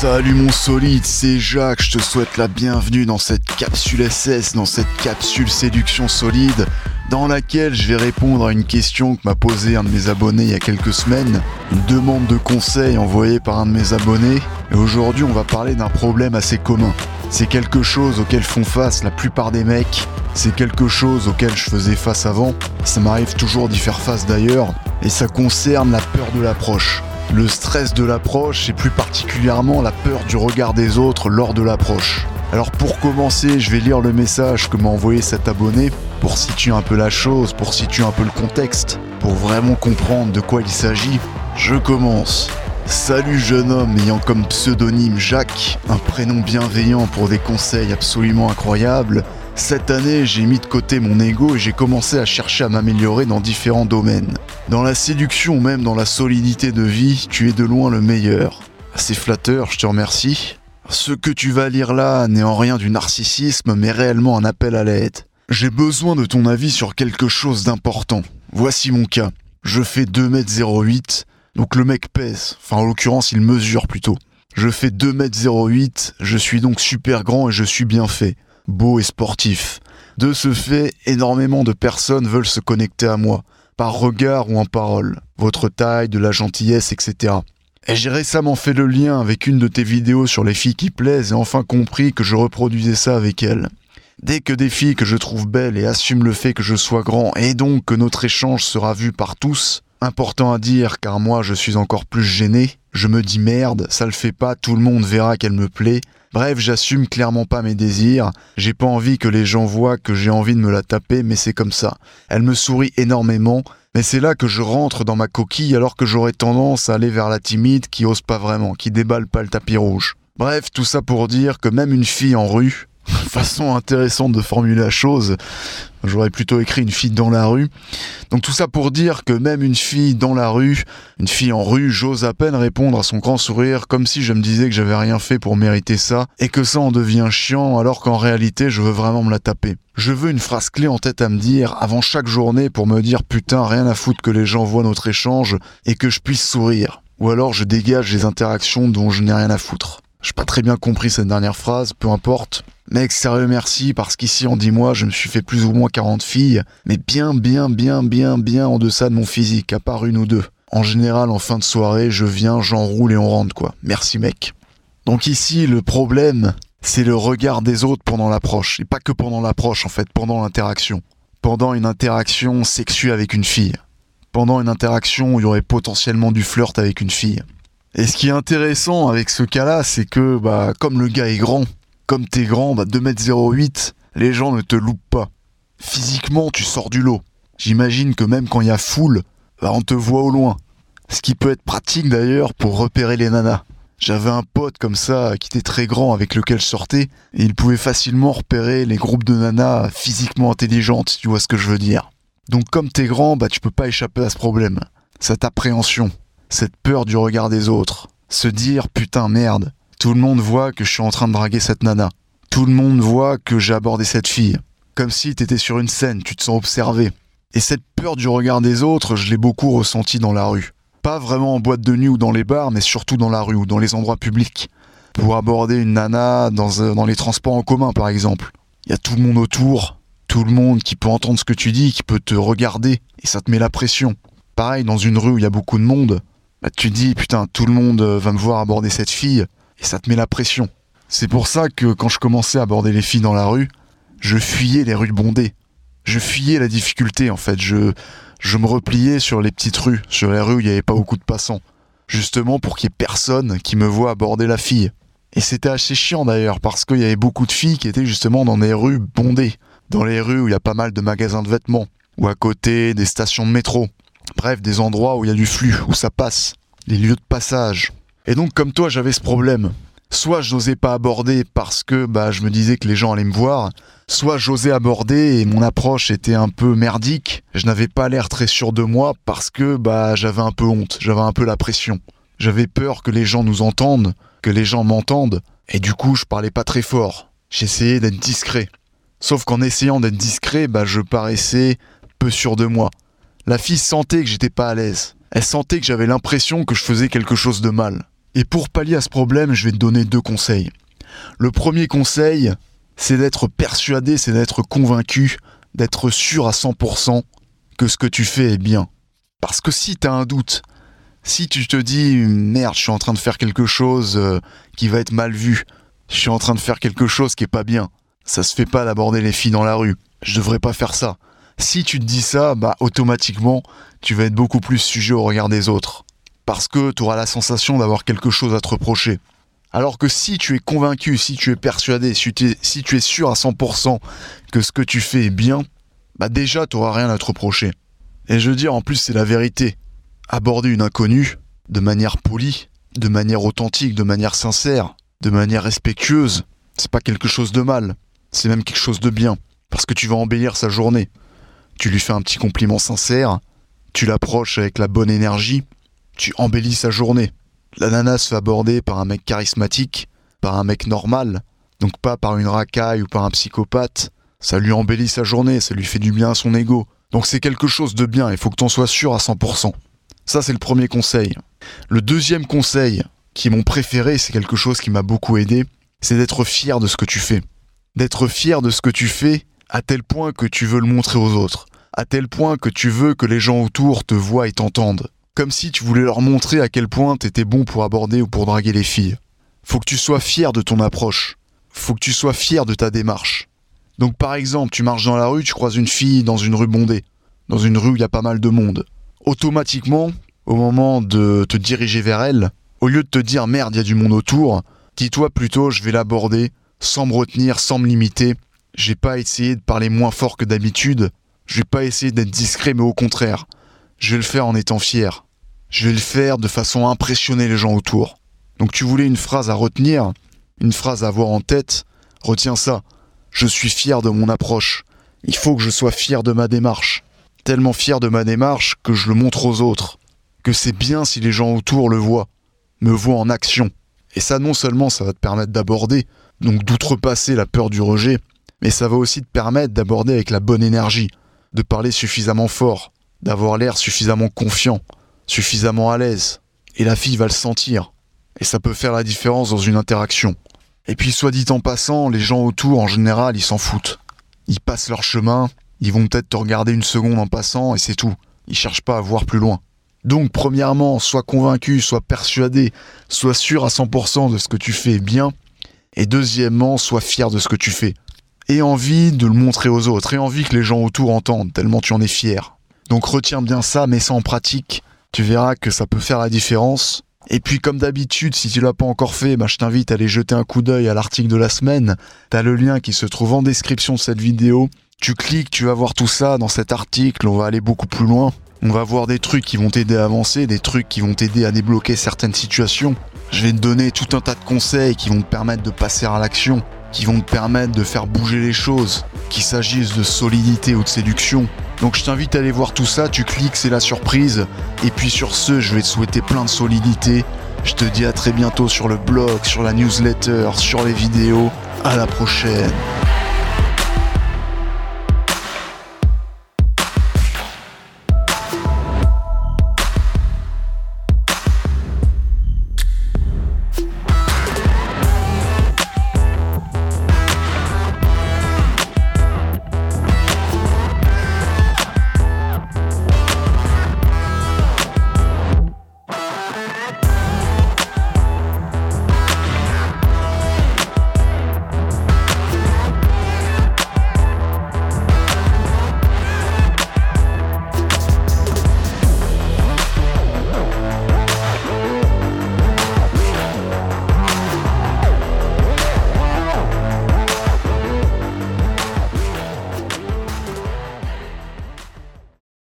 Salut mon solide, c'est Jacques, je te souhaite la bienvenue dans cette capsule SS, dans cette capsule séduction solide, dans laquelle je vais répondre à une question que m'a posée un de mes abonnés il y a quelques semaines, une demande de conseil envoyée par un de mes abonnés, et aujourd'hui on va parler d'un problème assez commun. C'est quelque chose auquel font face la plupart des mecs, c'est quelque chose auquel je faisais face avant, ça m'arrive toujours d'y faire face d'ailleurs, et ça concerne la peur de l'approche le stress de l'approche et plus particulièrement la peur du regard des autres lors de l'approche. Alors pour commencer, je vais lire le message que m'a envoyé cet abonné pour situer un peu la chose, pour situer un peu le contexte, pour vraiment comprendre de quoi il s'agit. Je commence. Salut jeune homme ayant comme pseudonyme Jacques, un prénom bienveillant pour des conseils absolument incroyables. Cette année, j'ai mis de côté mon ego et j'ai commencé à chercher à m'améliorer dans différents domaines. Dans la séduction même dans la solidité de vie, tu es de loin le meilleur. C'est flatteur, je te remercie. Ce que tu vas lire là n'est en rien du narcissisme, mais réellement un appel à l'aide. J'ai besoin de ton avis sur quelque chose d'important. Voici mon cas. Je fais 2m08, donc le mec pèse, enfin en l'occurrence il mesure plutôt. Je fais 2m08, je suis donc super grand et je suis bien fait beau et sportif. De ce fait, énormément de personnes veulent se connecter à moi, par regard ou en parole, votre taille, de la gentillesse, etc. Et j'ai récemment fait le lien avec une de tes vidéos sur les filles qui plaisent et enfin compris que je reproduisais ça avec elles. Dès que des filles que je trouve belles et assument le fait que je sois grand et donc que notre échange sera vu par tous, important à dire car moi je suis encore plus gêné, je me dis merde, ça le fait pas, tout le monde verra qu'elle me plaît, Bref, j'assume clairement pas mes désirs. J'ai pas envie que les gens voient que j'ai envie de me la taper, mais c'est comme ça. Elle me sourit énormément, mais c'est là que je rentre dans ma coquille alors que j'aurais tendance à aller vers la timide qui ose pas vraiment, qui déballe pas le tapis rouge. Bref, tout ça pour dire que même une fille en rue, façon intéressante de formuler la chose. J'aurais plutôt écrit une fille dans la rue. Donc tout ça pour dire que même une fille dans la rue, une fille en rue, j'ose à peine répondre à son grand sourire comme si je me disais que j'avais rien fait pour mériter ça et que ça en devient chiant alors qu'en réalité je veux vraiment me la taper. Je veux une phrase clé en tête à me dire avant chaque journée pour me dire putain rien à foutre que les gens voient notre échange et que je puisse sourire. Ou alors je dégage les interactions dont je n'ai rien à foutre. J'ai pas très bien compris cette dernière phrase, peu importe. Mec, sérieux merci, parce qu'ici en 10 mois, je me suis fait plus ou moins 40 filles, mais bien, bien, bien, bien, bien en deçà de mon physique, à part une ou deux. En général, en fin de soirée, je viens, j'enroule et on rentre, quoi. Merci, mec. Donc ici, le problème, c'est le regard des autres pendant l'approche. Et pas que pendant l'approche, en fait, pendant l'interaction. Pendant une interaction sexuelle avec une fille. Pendant une interaction où il y aurait potentiellement du flirt avec une fille. Et ce qui est intéressant avec ce cas-là, c'est que bah, comme le gars est grand, comme t'es grand, bah, 2m08, les gens ne te loupent pas. Physiquement, tu sors du lot. J'imagine que même quand il y a foule, bah, on te voit au loin. Ce qui peut être pratique d'ailleurs pour repérer les nanas. J'avais un pote comme ça qui était très grand avec lequel je sortais et il pouvait facilement repérer les groupes de nanas physiquement intelligentes, tu vois ce que je veux dire. Donc comme t'es grand, bah tu peux pas échapper à ce problème. Cette appréhension cette peur du regard des autres, se dire putain merde, tout le monde voit que je suis en train de draguer cette nana, tout le monde voit que j'ai abordé cette fille, comme si t'étais sur une scène, tu te sens observé. Et cette peur du regard des autres, je l'ai beaucoup ressenti dans la rue. Pas vraiment en boîte de nuit ou dans les bars, mais surtout dans la rue ou dans les endroits publics. Pour aborder une nana dans, euh, dans les transports en commun par exemple. Il y a tout le monde autour, tout le monde qui peut entendre ce que tu dis, qui peut te regarder, et ça te met la pression. Pareil, dans une rue où il y a beaucoup de monde, bah, tu dis putain tout le monde euh, va me voir aborder cette fille et ça te met la pression. C'est pour ça que quand je commençais à aborder les filles dans la rue, je fuyais les rues bondées. Je fuyais la difficulté en fait. Je, je me repliais sur les petites rues, sur les rues où il n'y avait pas beaucoup de passants. Justement pour qu'il y ait personne qui me voit aborder la fille. Et c'était assez chiant d'ailleurs parce qu'il y avait beaucoup de filles qui étaient justement dans des rues bondées. Dans les rues où il y a pas mal de magasins de vêtements. Ou à côté des stations de métro. Bref, des endroits où il y a du flux, où ça passe, les lieux de passage. Et donc, comme toi, j'avais ce problème. Soit je n'osais pas aborder parce que bah, je me disais que les gens allaient me voir, soit j'osais aborder et mon approche était un peu merdique. Je n'avais pas l'air très sûr de moi parce que bah, j'avais un peu honte, j'avais un peu la pression. J'avais peur que les gens nous entendent, que les gens m'entendent, et du coup je parlais pas très fort. J'essayais d'être discret. Sauf qu'en essayant d'être discret, bah, je paraissais peu sûr de moi. La fille sentait que j'étais pas à l'aise. Elle sentait que j'avais l'impression que je faisais quelque chose de mal. Et pour pallier à ce problème, je vais te donner deux conseils. Le premier conseil, c'est d'être persuadé, c'est d'être convaincu, d'être sûr à 100% que ce que tu fais est bien. Parce que si tu as un doute, si tu te dis merde, je suis en train de faire quelque chose euh, qui va être mal vu, je suis en train de faire quelque chose qui est pas bien, ça se fait pas d'aborder les filles dans la rue, je devrais pas faire ça. Si tu te dis ça, bah automatiquement, tu vas être beaucoup plus sujet au regard des autres. Parce que tu auras la sensation d'avoir quelque chose à te reprocher. Alors que si tu es convaincu, si tu es persuadé, si tu es, sûr à 100% que ce que tu fais est bien, bah déjà tu n'auras rien à te reprocher. Et je veux dire, en plus c'est la vérité. Aborder une inconnue de manière polie, de manière authentique, de manière sincère, de manière respectueuse, c'est pas quelque chose de mal, c'est même quelque chose de bien, parce que tu vas embellir sa journée. Tu lui fais un petit compliment sincère, tu l'approches avec la bonne énergie, tu embellis sa journée. La nana se fait aborder par un mec charismatique, par un mec normal, donc pas par une racaille ou par un psychopathe. Ça lui embellit sa journée, ça lui fait du bien à son ego. Donc c'est quelque chose de bien, il faut que tu en sois sûr à 100%. Ça c'est le premier conseil. Le deuxième conseil, qui est préféré, c'est quelque chose qui m'a beaucoup aidé, c'est d'être fier de ce que tu fais. D'être fier de ce que tu fais à tel point que tu veux le montrer aux autres, à tel point que tu veux que les gens autour te voient et t'entendent, comme si tu voulais leur montrer à quel point t'étais bon pour aborder ou pour draguer les filles. Faut que tu sois fier de ton approche, faut que tu sois fier de ta démarche. Donc par exemple, tu marches dans la rue, tu croises une fille dans une rue bondée, dans une rue où il y a pas mal de monde. Automatiquement, au moment de te diriger vers elle, au lieu de te dire merde, il y a du monde autour, dis-toi plutôt je vais l'aborder sans me retenir, sans me limiter, j'ai pas essayé de parler moins fort que d'habitude. Je pas essayer d'être discret, mais au contraire, je vais le faire en étant fier. Je vais le faire de façon à impressionner les gens autour. Donc tu voulais une phrase à retenir, une phrase à avoir en tête, retiens ça. Je suis fier de mon approche. Il faut que je sois fier de ma démarche. Tellement fier de ma démarche que je le montre aux autres. Que c'est bien si les gens autour le voient, me voient en action. Et ça non seulement ça va te permettre d'aborder, donc d'outrepasser la peur du rejet, mais ça va aussi te permettre d'aborder avec la bonne énergie, de parler suffisamment fort, d'avoir l'air suffisamment confiant, suffisamment à l'aise. Et la fille va le sentir. Et ça peut faire la différence dans une interaction. Et puis, soit dit en passant, les gens autour, en général, ils s'en foutent. Ils passent leur chemin, ils vont peut-être te regarder une seconde en passant, et c'est tout. Ils cherchent pas à voir plus loin. Donc, premièrement, sois convaincu, sois persuadé, sois sûr à 100% de ce que tu fais bien. Et deuxièmement, sois fier de ce que tu fais et envie de le montrer aux autres, et envie que les gens autour entendent, tellement tu en es fier. Donc retiens bien ça, mets ça en pratique, tu verras que ça peut faire la différence. Et puis comme d'habitude, si tu l'as pas encore fait, bah, je t'invite à aller jeter un coup d'œil à l'article de la semaine. T'as le lien qui se trouve en description de cette vidéo. Tu cliques, tu vas voir tout ça dans cet article, on va aller beaucoup plus loin. On va voir des trucs qui vont t'aider à avancer, des trucs qui vont t'aider à débloquer certaines situations. Je vais te donner tout un tas de conseils qui vont te permettre de passer à l'action qui vont te permettre de faire bouger les choses, qu'il s'agisse de solidité ou de séduction. Donc je t'invite à aller voir tout ça, tu cliques, c'est la surprise. Et puis sur ce, je vais te souhaiter plein de solidité. Je te dis à très bientôt sur le blog, sur la newsletter, sur les vidéos. À la prochaine.